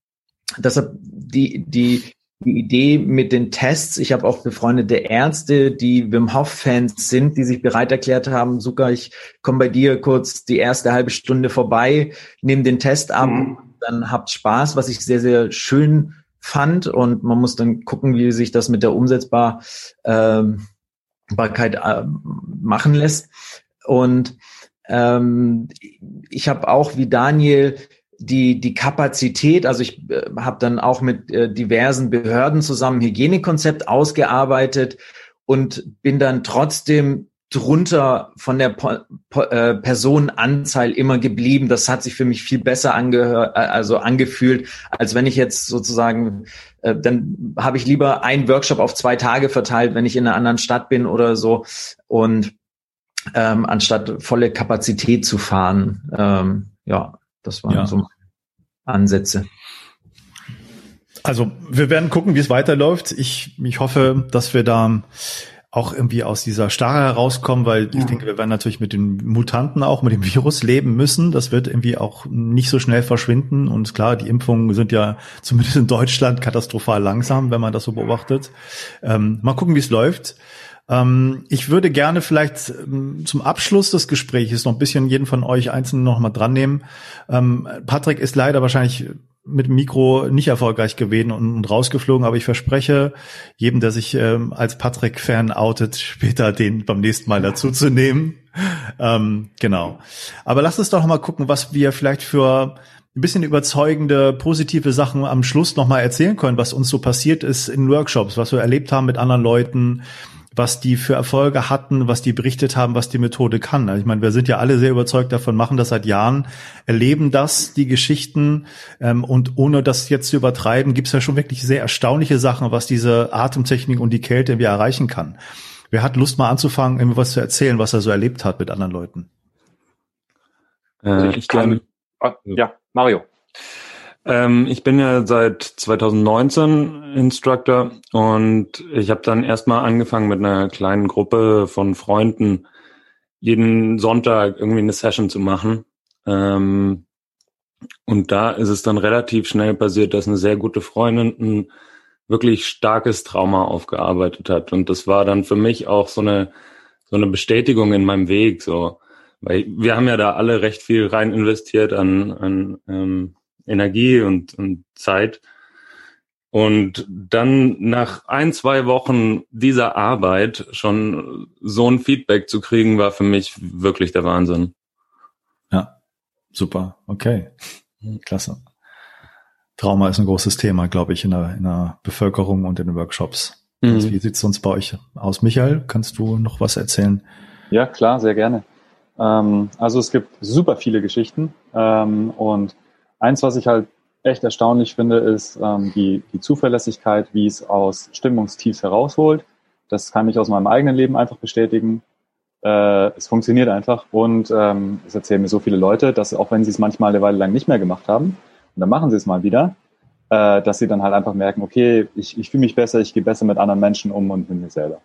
deshalb die, die, die Idee mit den Tests. Ich habe auch befreundete Ärzte, die Wim Hof Fans sind, die sich bereit erklärt haben, Suka, ich komme bei dir kurz die erste halbe Stunde vorbei, nehme den Test ab, mhm. dann habt Spaß, was ich sehr, sehr schön fand. Und man muss dann gucken, wie sich das mit der Umsetzbarkeit ähm, äh, machen lässt. Und ähm, ich habe auch wie Daniel die, die Kapazität, also ich äh, habe dann auch mit äh, diversen Behörden zusammen Hygienekonzept ausgearbeitet und bin dann trotzdem drunter von der po po äh, Personenanzahl immer geblieben. Das hat sich für mich viel besser angehört, äh, also angefühlt, als wenn ich jetzt sozusagen, äh, dann habe ich lieber einen Workshop auf zwei Tage verteilt, wenn ich in einer anderen Stadt bin oder so und ähm, anstatt volle Kapazität zu fahren. Ähm, ja, das waren ja. so Ansätze. Also wir werden gucken, wie es weiterläuft. Ich, ich hoffe, dass wir da auch irgendwie aus dieser Starre herauskommen, weil ja. ich denke, wir werden natürlich mit den Mutanten auch, mit dem Virus leben müssen. Das wird irgendwie auch nicht so schnell verschwinden. Und klar, die Impfungen sind ja zumindest in Deutschland katastrophal langsam, wenn man das so beobachtet. Ähm, mal gucken, wie es läuft. Ähm, ich würde gerne vielleicht ähm, zum Abschluss des Gesprächs noch ein bisschen jeden von euch einzeln noch mal dran nehmen. Ähm, Patrick ist leider wahrscheinlich mit dem Mikro nicht erfolgreich gewesen und, rausgeflogen, aber ich verspreche jedem, der sich ähm, als Patrick-Fan outet, später den beim nächsten Mal dazu zu nehmen. Ähm, genau. Aber lasst uns doch mal gucken, was wir vielleicht für ein bisschen überzeugende, positive Sachen am Schluss noch mal erzählen können, was uns so passiert ist in Workshops, was wir erlebt haben mit anderen Leuten, was die für Erfolge hatten, was die berichtet haben, was die Methode kann. Also ich meine, wir sind ja alle sehr überzeugt davon, machen das seit Jahren, erleben das, die Geschichten ähm, und ohne das jetzt zu übertreiben, gibt es ja schon wirklich sehr erstaunliche Sachen, was diese Atemtechnik und die Kälte irgendwie erreichen kann. Wer hat Lust mal anzufangen, irgendwie was zu erzählen, was er so erlebt hat mit anderen Leuten? Äh, ich kann, ah, ja, Mario. Ähm, ich bin ja seit 2019 Instructor und ich habe dann erstmal angefangen mit einer kleinen Gruppe von Freunden jeden Sonntag irgendwie eine Session zu machen. Ähm, und da ist es dann relativ schnell passiert, dass eine sehr gute Freundin ein wirklich starkes Trauma aufgearbeitet hat. Und das war dann für mich auch so eine, so eine Bestätigung in meinem Weg, so. Weil wir haben ja da alle recht viel rein investiert an, an ähm, Energie und, und Zeit. Und dann nach ein, zwei Wochen dieser Arbeit schon so ein Feedback zu kriegen, war für mich wirklich der Wahnsinn. Ja, super. Okay. Klasse. Trauma ist ein großes Thema, glaube ich, in der, in der Bevölkerung und in den Workshops. Mhm. Wie sieht es sonst bei euch aus? Michael, kannst du noch was erzählen? Ja, klar, sehr gerne. Ähm, also es gibt super viele Geschichten ähm, und eins, was ich halt echt erstaunlich finde, ist ähm, die, die Zuverlässigkeit, wie es aus Stimmungstiefs herausholt. Das kann ich aus meinem eigenen Leben einfach bestätigen. Äh, es funktioniert einfach und ähm, es erzählen mir so viele Leute, dass auch wenn sie es manchmal eine Weile lang nicht mehr gemacht haben, und dann machen sie es mal wieder, äh, dass sie dann halt einfach merken, okay, ich, ich fühle mich besser, ich gehe besser mit anderen Menschen um und mit mir selber.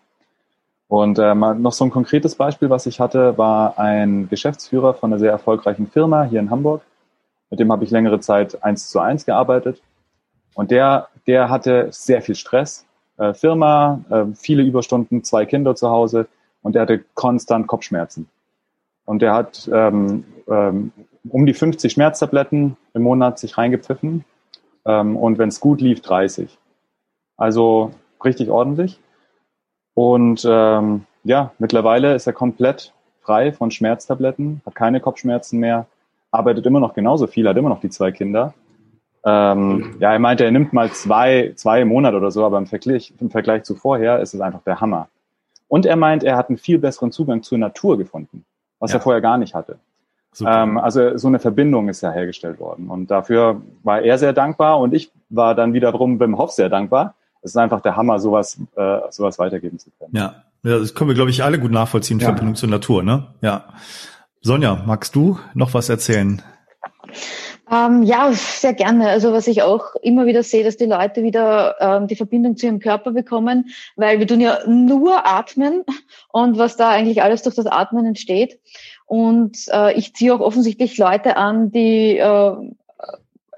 Und äh, noch so ein konkretes Beispiel, was ich hatte, war ein Geschäftsführer von einer sehr erfolgreichen Firma hier in Hamburg mit dem habe ich längere Zeit eins zu eins gearbeitet. Und der, der hatte sehr viel Stress. Äh, Firma, äh, viele Überstunden, zwei Kinder zu Hause und der hatte konstant Kopfschmerzen. Und der hat ähm, ähm, um die 50 Schmerztabletten im Monat sich reingepfiffen ähm, und wenn es gut lief, 30. Also richtig ordentlich. Und ähm, ja, mittlerweile ist er komplett frei von Schmerztabletten, hat keine Kopfschmerzen mehr, arbeitet immer noch genauso viel, hat immer noch die zwei Kinder. Ähm, ja, er meinte, er nimmt mal zwei, zwei im Monat oder so, aber im Vergleich, im Vergleich zu vorher ist es einfach der Hammer. Und er meint, er hat einen viel besseren Zugang zur Natur gefunden, was ja. er vorher gar nicht hatte. Ähm, also so eine Verbindung ist ja hergestellt worden. Und dafür war er sehr dankbar und ich war dann wiederum Wim Hof sehr dankbar. Es ist einfach der Hammer, sowas, äh, sowas weitergeben zu können. Ja, ja das können wir, glaube ich, alle gut nachvollziehen, ja. Verbindung zur Natur, ne? Ja. Sonja, magst du noch was erzählen? Ähm, ja, sehr gerne. Also was ich auch immer wieder sehe, dass die Leute wieder ähm, die Verbindung zu ihrem Körper bekommen, weil wir tun ja nur atmen und was da eigentlich alles durch das Atmen entsteht. Und äh, ich ziehe auch offensichtlich Leute an, die äh,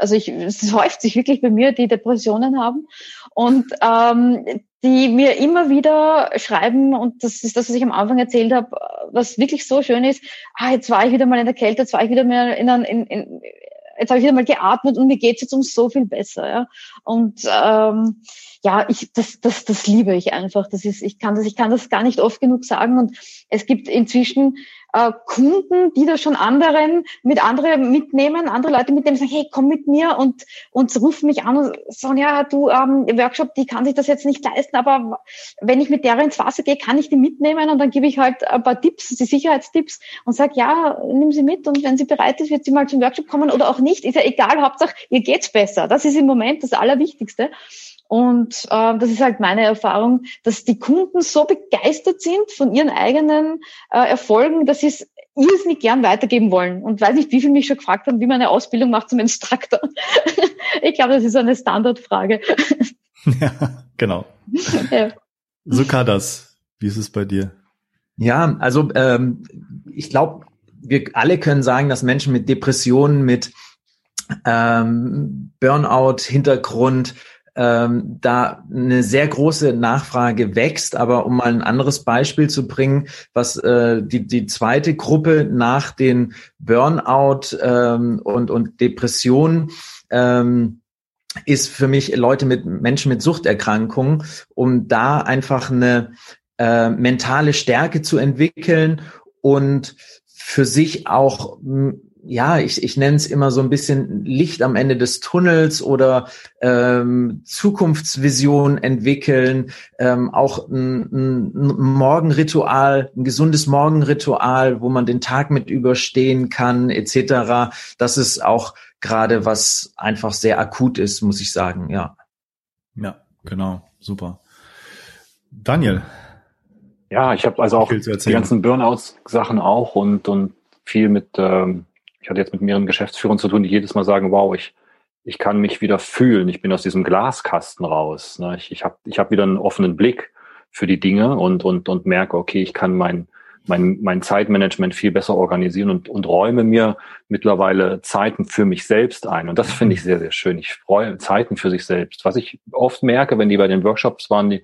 also ich, es häuft sich wirklich bei mir, die Depressionen haben und ähm, die mir immer wieder schreiben, und das ist das, was ich am Anfang erzählt habe, was wirklich so schön ist, ah, jetzt war ich wieder mal in der Kälte, jetzt war ich wieder mal in, in, in jetzt habe ich wieder mal geatmet und mir geht's jetzt um so viel besser. Ja? Und ähm, ja, ich, das, das, das liebe ich einfach. Das ist, ich kann das, ich kann das gar nicht oft genug sagen. Und es gibt inzwischen äh, Kunden, die da schon anderen mit anderen mitnehmen, andere Leute mitnehmen, sagen, hey, komm mit mir und, und rufen mich an und sagen, ja, du, ähm, Workshop, die kann sich das jetzt nicht leisten, aber wenn ich mit der ins Wasser gehe, kann ich die mitnehmen und dann gebe ich halt ein paar Tipps, die Sicherheitstipps und sage, ja, nimm sie mit und wenn sie bereit ist, wird sie mal zum Workshop kommen oder auch nicht, ist ja egal, Hauptsache, ihr geht's besser. Das ist im Moment das Allerwichtigste. Und äh, das ist halt meine Erfahrung, dass die Kunden so begeistert sind von ihren eigenen äh, Erfolgen, dass sie es irrsinnig gern weitergeben wollen. Und weiß nicht, wie viele mich schon gefragt haben, wie man eine Ausbildung macht zum Instruktor. ich glaube, das ist eine Standardfrage. ja, genau. ja. So kann das. Wie ist es bei dir? Ja, also ähm, ich glaube, wir alle können sagen, dass Menschen mit Depressionen, mit ähm, Burnout-Hintergrund, ähm, da eine sehr große Nachfrage wächst. Aber um mal ein anderes Beispiel zu bringen, was äh, die, die zweite Gruppe nach den Burnout ähm, und, und Depressionen ähm, ist für mich Leute mit Menschen mit Suchterkrankungen, um da einfach eine äh, mentale Stärke zu entwickeln und für sich auch ja, ich, ich nenne es immer so ein bisschen Licht am Ende des Tunnels oder ähm, Zukunftsvision entwickeln, ähm, auch ein, ein Morgenritual, ein gesundes Morgenritual, wo man den Tag mit überstehen kann, etc. Das ist auch gerade was einfach sehr akut ist, muss ich sagen, ja. Ja, genau, super. Daniel. Ja, ich habe also auch die ganzen Burnouts-Sachen auch und, und viel mit ähm, ich hatte jetzt mit mehreren Geschäftsführern zu tun, die jedes Mal sagen, wow, ich, ich kann mich wieder fühlen, ich bin aus diesem Glaskasten raus. Ne? Ich, ich habe ich hab wieder einen offenen Blick für die Dinge und, und, und merke, okay, ich kann mein, mein, mein Zeitmanagement viel besser organisieren und, und räume mir mittlerweile Zeiten für mich selbst ein. Und das finde ich sehr, sehr schön. Ich freue Zeiten für sich selbst. Was ich oft merke, wenn die bei den Workshops waren, die,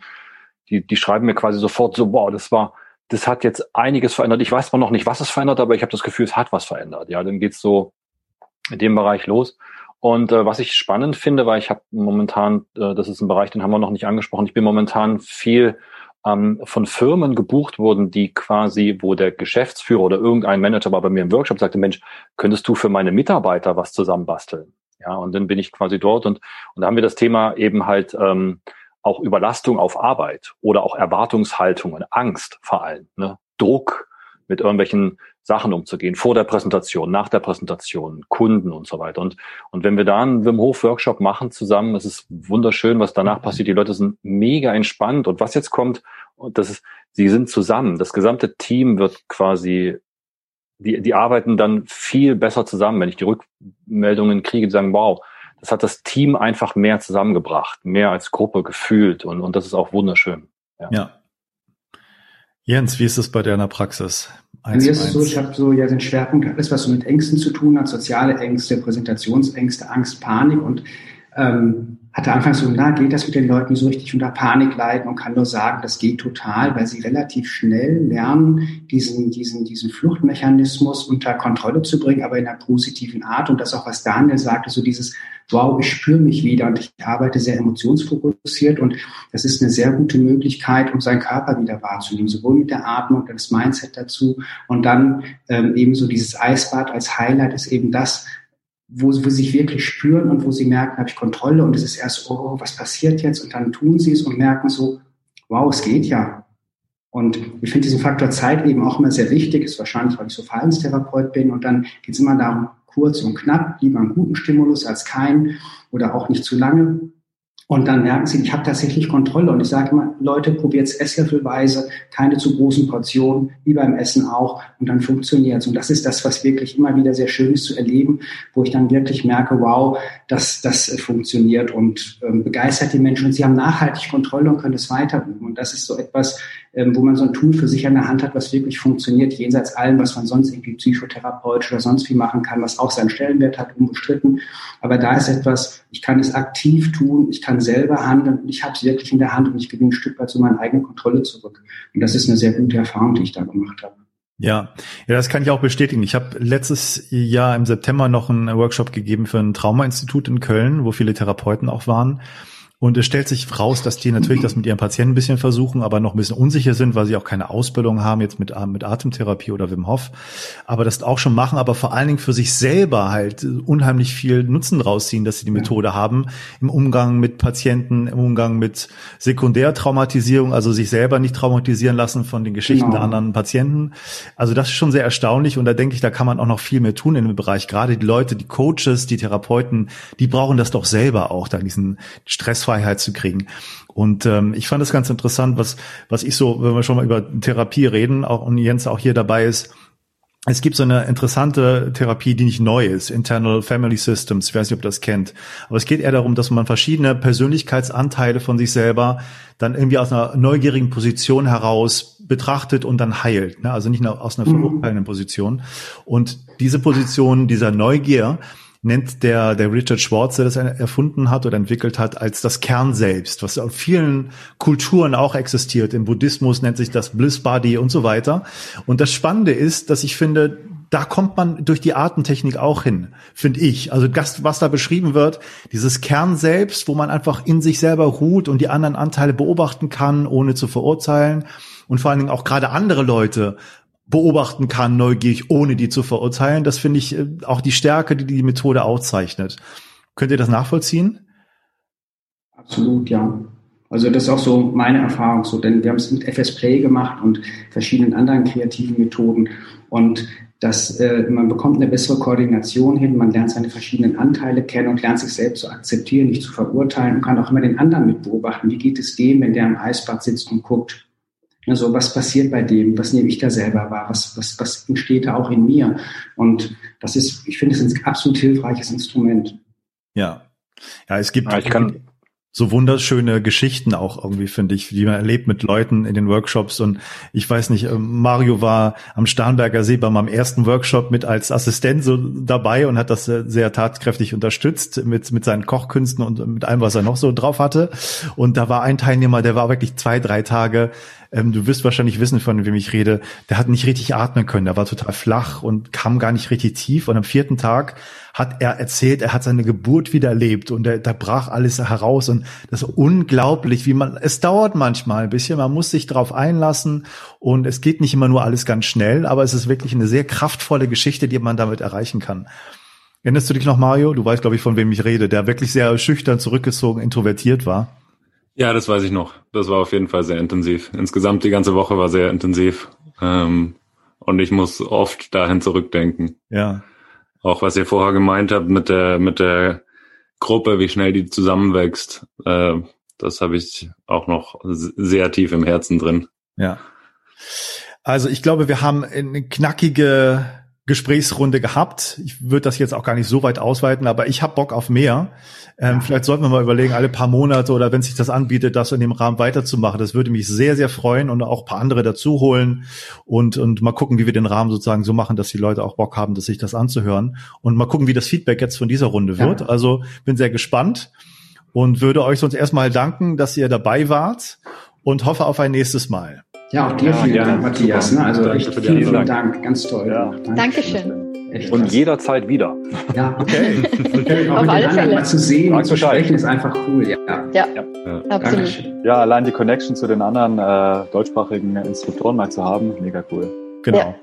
die, die schreiben mir quasi sofort so, wow, das war, das hat jetzt einiges verändert. Ich weiß noch nicht, was es verändert, aber ich habe das Gefühl, es hat was verändert. Ja, dann geht's so in dem Bereich los. Und äh, was ich spannend finde, weil ich habe momentan, äh, das ist ein Bereich, den haben wir noch nicht angesprochen, ich bin momentan viel ähm, von Firmen gebucht worden, die quasi, wo der Geschäftsführer oder irgendein Manager war bei mir im Workshop, sagte, Mensch, könntest du für meine Mitarbeiter was zusammenbasteln? Ja, und dann bin ich quasi dort und, und da haben wir das Thema eben halt ähm, auch Überlastung auf Arbeit oder auch Erwartungshaltungen, Angst vor allem, ne? Druck mit irgendwelchen Sachen umzugehen, vor der Präsentation, nach der Präsentation, Kunden und so weiter. Und, und wenn wir da einen Wim Hof Workshop machen zusammen, das ist wunderschön, was danach passiert. Die Leute sind mega entspannt. Und was jetzt kommt, das ist, sie sind zusammen. Das gesamte Team wird quasi, die, die arbeiten dann viel besser zusammen. Wenn ich die Rückmeldungen kriege, die sagen, wow, das hat das Team einfach mehr zusammengebracht, mehr als Gruppe gefühlt. Und, und das ist auch wunderschön. Ja. ja. Jens, wie ist es bei deiner Praxis? Bei mir ist es so, ich habe so ja den Schwerpunkt, alles was so mit Ängsten zu tun hat, soziale Ängste, Präsentationsängste, Angst, Panik und ähm, hatte anfangs so, na, geht das mit den Leuten, die so richtig unter Panik leiden und kann nur sagen, das geht total, weil sie relativ schnell lernen, diesen, diesen, diesen Fluchtmechanismus unter Kontrolle zu bringen, aber in einer positiven Art. Und das auch, was Daniel sagte, so dieses, wow, ich spüre mich wieder und ich arbeite sehr emotionsfokussiert und das ist eine sehr gute Möglichkeit, um seinen Körper wieder wahrzunehmen, sowohl mit der Atmung, das Mindset dazu und dann ähm, ebenso dieses Eisbad als Highlight ist eben das, wo, wo sie sich wirklich spüren und wo sie merken, habe ich Kontrolle und es ist erst, oh, was passiert jetzt? Und dann tun sie es und merken so, wow, es geht ja. Und ich finde diesen Faktor Zeit eben auch immer sehr wichtig, ist wahrscheinlich, weil ich so Verhaltenstherapeut bin und dann geht es immer darum, kurz und knapp, lieber einen guten Stimulus als keinen oder auch nicht zu lange. Und dann merken sie, ich habe tatsächlich Kontrolle. Und ich sage immer, Leute, probiert es esslöffelweise, keine zu großen Portionen, wie beim Essen auch. Und dann funktioniert es. Und das ist das, was wirklich immer wieder sehr schön ist zu erleben, wo ich dann wirklich merke, wow, dass das funktioniert und ähm, begeistert die Menschen. Und sie haben nachhaltig Kontrolle und können es weiterüben. Und das ist so etwas, wo man so ein Tool für sich an der Hand hat, was wirklich funktioniert, jenseits allem, was man sonst irgendwie psychotherapeutisch oder sonst wie machen kann, was auch seinen Stellenwert hat, unbestritten. Aber da ist etwas, ich kann es aktiv tun, ich kann selber handeln ich habe es wirklich in der Hand und ich gewinne ein Stück weit zu meiner eigenen Kontrolle zurück. Und das ist eine sehr gute Erfahrung, die ich da gemacht habe. Ja, ja, das kann ich auch bestätigen. Ich habe letztes Jahr im September noch einen Workshop gegeben für ein Trauma-Institut in Köln, wo viele Therapeuten auch waren. Und es stellt sich raus, dass die natürlich das mit ihren Patienten ein bisschen versuchen, aber noch ein bisschen unsicher sind, weil sie auch keine Ausbildung haben jetzt mit, mit Atemtherapie oder Wim Hof. Aber das auch schon machen, aber vor allen Dingen für sich selber halt unheimlich viel Nutzen rausziehen, dass sie die Methode haben im Umgang mit Patienten, im Umgang mit Sekundärtraumatisierung, also sich selber nicht traumatisieren lassen von den Geschichten genau. der anderen Patienten. Also das ist schon sehr erstaunlich und da denke ich, da kann man auch noch viel mehr tun in dem Bereich. Gerade die Leute, die Coaches, die Therapeuten, die brauchen das doch selber auch, da diesen Stress Freiheit zu kriegen. Und ähm, ich fand es ganz interessant, was, was ich so, wenn wir schon mal über Therapie reden, auch und Jens auch hier dabei ist, es gibt so eine interessante Therapie, die nicht neu ist, Internal Family Systems. Ich weiß nicht, ob ihr das kennt. Aber es geht eher darum, dass man verschiedene Persönlichkeitsanteile von sich selber dann irgendwie aus einer neugierigen Position heraus betrachtet und dann heilt. Ne? Also nicht nur aus einer mhm. verurteilenden Position. Und diese Position dieser Neugier, nennt der, der Richard Schwartz, der das erfunden hat oder entwickelt hat, als das Kern selbst, was auf vielen Kulturen auch existiert. Im Buddhismus nennt sich das Bliss Body und so weiter. Und das Spannende ist, dass ich finde, da kommt man durch die Artentechnik auch hin, finde ich. Also das, was da beschrieben wird, dieses Kern selbst, wo man einfach in sich selber ruht und die anderen Anteile beobachten kann, ohne zu verurteilen und vor allen Dingen auch gerade andere Leute beobachten kann, neugierig, ohne die zu verurteilen. Das finde ich äh, auch die Stärke, die die Methode auszeichnet. Könnt ihr das nachvollziehen? Absolut, ja. Also das ist auch so meine Erfahrung so, denn wir haben es mit FS Play gemacht und verschiedenen anderen kreativen Methoden und dass äh, man bekommt eine bessere Koordination hin, man lernt seine verschiedenen Anteile kennen und lernt sich selbst zu akzeptieren, nicht zu verurteilen und kann auch immer den anderen mit beobachten. Wie geht es dem, wenn der im Eisbad sitzt und guckt? Also was passiert bei dem? Was nehme ich da selber wahr? Was, was, was entsteht da auch in mir? Und das ist, ich finde es ein absolut hilfreiches Instrument. Ja. Ja, es gibt. Ja, ich kann, so wunderschöne Geschichten auch irgendwie, finde ich, die man erlebt mit Leuten in den Workshops. Und ich weiß nicht, ähm, Mario war am Starnberger See bei meinem ersten Workshop mit als Assistent so dabei und hat das sehr tatkräftig unterstützt mit, mit seinen Kochkünsten und mit allem, was er noch so drauf hatte. Und da war ein Teilnehmer, der war wirklich zwei, drei Tage ähm, du wirst wahrscheinlich wissen, von wem ich rede, der hat nicht richtig atmen können, der war total flach und kam gar nicht richtig tief. Und am vierten Tag hat er erzählt, er hat seine Geburt wieder erlebt und da brach alles heraus und das ist unglaublich, wie man, es dauert manchmal ein bisschen, man muss sich darauf einlassen und es geht nicht immer nur alles ganz schnell, aber es ist wirklich eine sehr kraftvolle Geschichte, die man damit erreichen kann. Erinnerst du dich noch, Mario? Du weißt, glaube ich, von wem ich rede, der wirklich sehr schüchtern, zurückgezogen, introvertiert war. Ja, das weiß ich noch. Das war auf jeden Fall sehr intensiv. Insgesamt die ganze Woche war sehr intensiv. Ähm, und ich muss oft dahin zurückdenken. Ja. Auch was ihr vorher gemeint habt mit der, mit der Gruppe, wie schnell die zusammenwächst, äh, das habe ich auch noch sehr tief im Herzen drin. Ja. Also ich glaube, wir haben eine knackige Gesprächsrunde gehabt. Ich würde das jetzt auch gar nicht so weit ausweiten, aber ich habe Bock auf mehr. Ähm, ja. Vielleicht sollten wir mal überlegen, alle paar Monate oder wenn sich das anbietet, das in dem Rahmen weiterzumachen. Das würde mich sehr, sehr freuen und auch paar andere dazu holen und, und mal gucken, wie wir den Rahmen sozusagen so machen, dass die Leute auch Bock haben, dass sich das anzuhören und mal gucken, wie das Feedback jetzt von dieser Runde wird. Ja. Also bin sehr gespannt und würde euch sonst erstmal danken, dass ihr dabei wart und hoffe auf ein nächstes Mal. Ja, auch dir ja, vielen ja, Dank, Matthias. Ne? Also Danke echt vielen, vielen Dank. Ganz toll. Ja. Dankeschön. Echt Und jederzeit wieder. Ja, okay. okay. Auch Auf mit alle Fälle. mal zu sehen und zu sprechen ist einfach cool. Ja, ja. ja. ja. absolut. Ja, allein die Connection zu den anderen äh, deutschsprachigen Instruktoren mal zu haben, mega cool. Genau.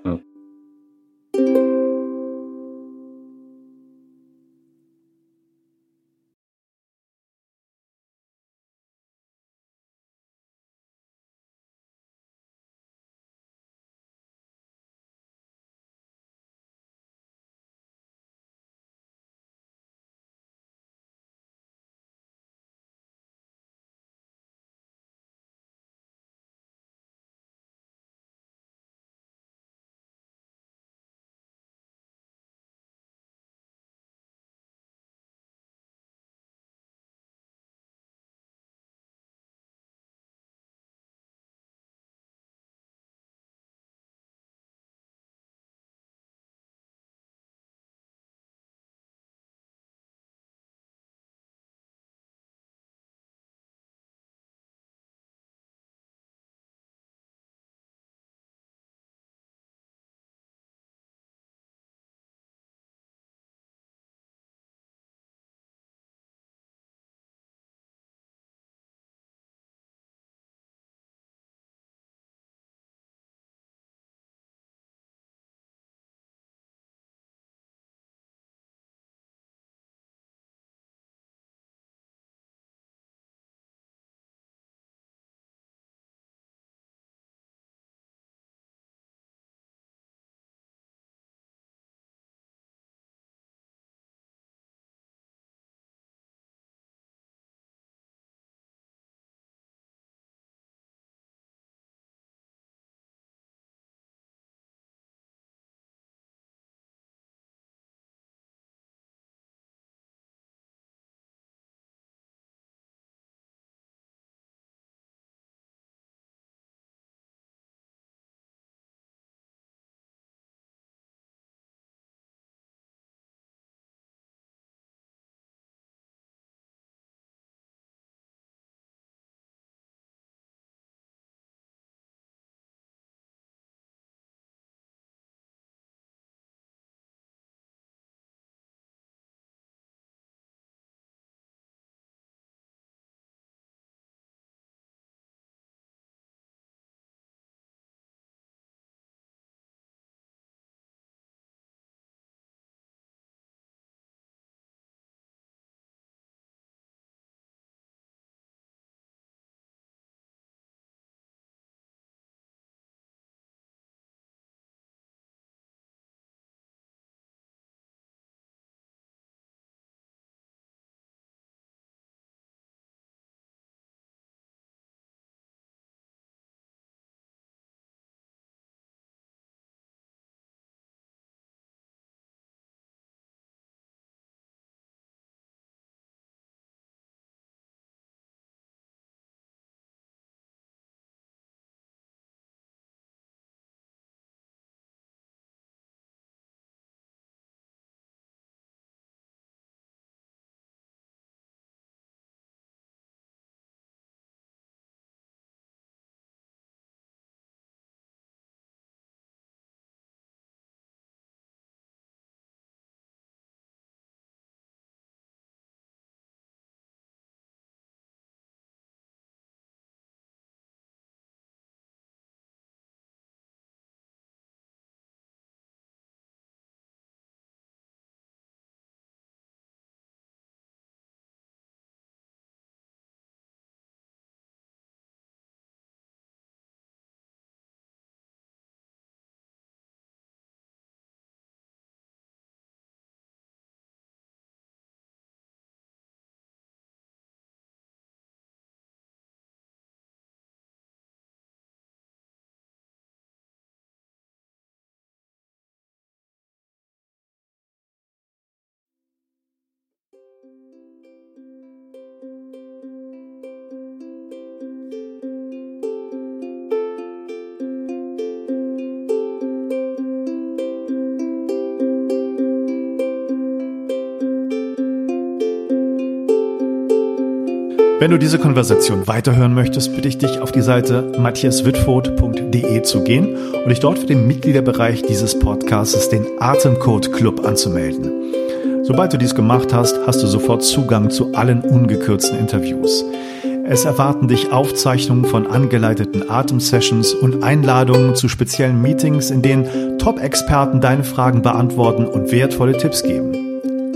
Wenn du diese Konversation weiterhören möchtest, bitte ich dich auf die Seite matthiaswitford.de zu gehen und dich dort für den Mitgliederbereich dieses Podcasts, den Atemcode Club, anzumelden. Sobald du dies gemacht hast, hast du sofort Zugang zu allen ungekürzten Interviews. Es erwarten dich Aufzeichnungen von angeleiteten Atemsessions und Einladungen zu speziellen Meetings, in denen Top-Experten deine Fragen beantworten und wertvolle Tipps geben.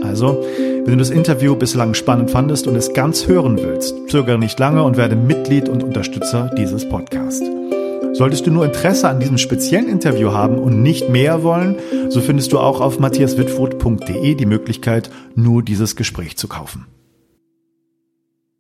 Also, wenn du das Interview bislang spannend fandest und es ganz hören willst, zögere nicht lange und werde Mitglied und Unterstützer dieses Podcasts. Solltest du nur Interesse an diesem speziellen Interview haben und nicht mehr wollen, so findest du auch auf matthiaswitfurt.de die Möglichkeit, nur dieses Gespräch zu kaufen.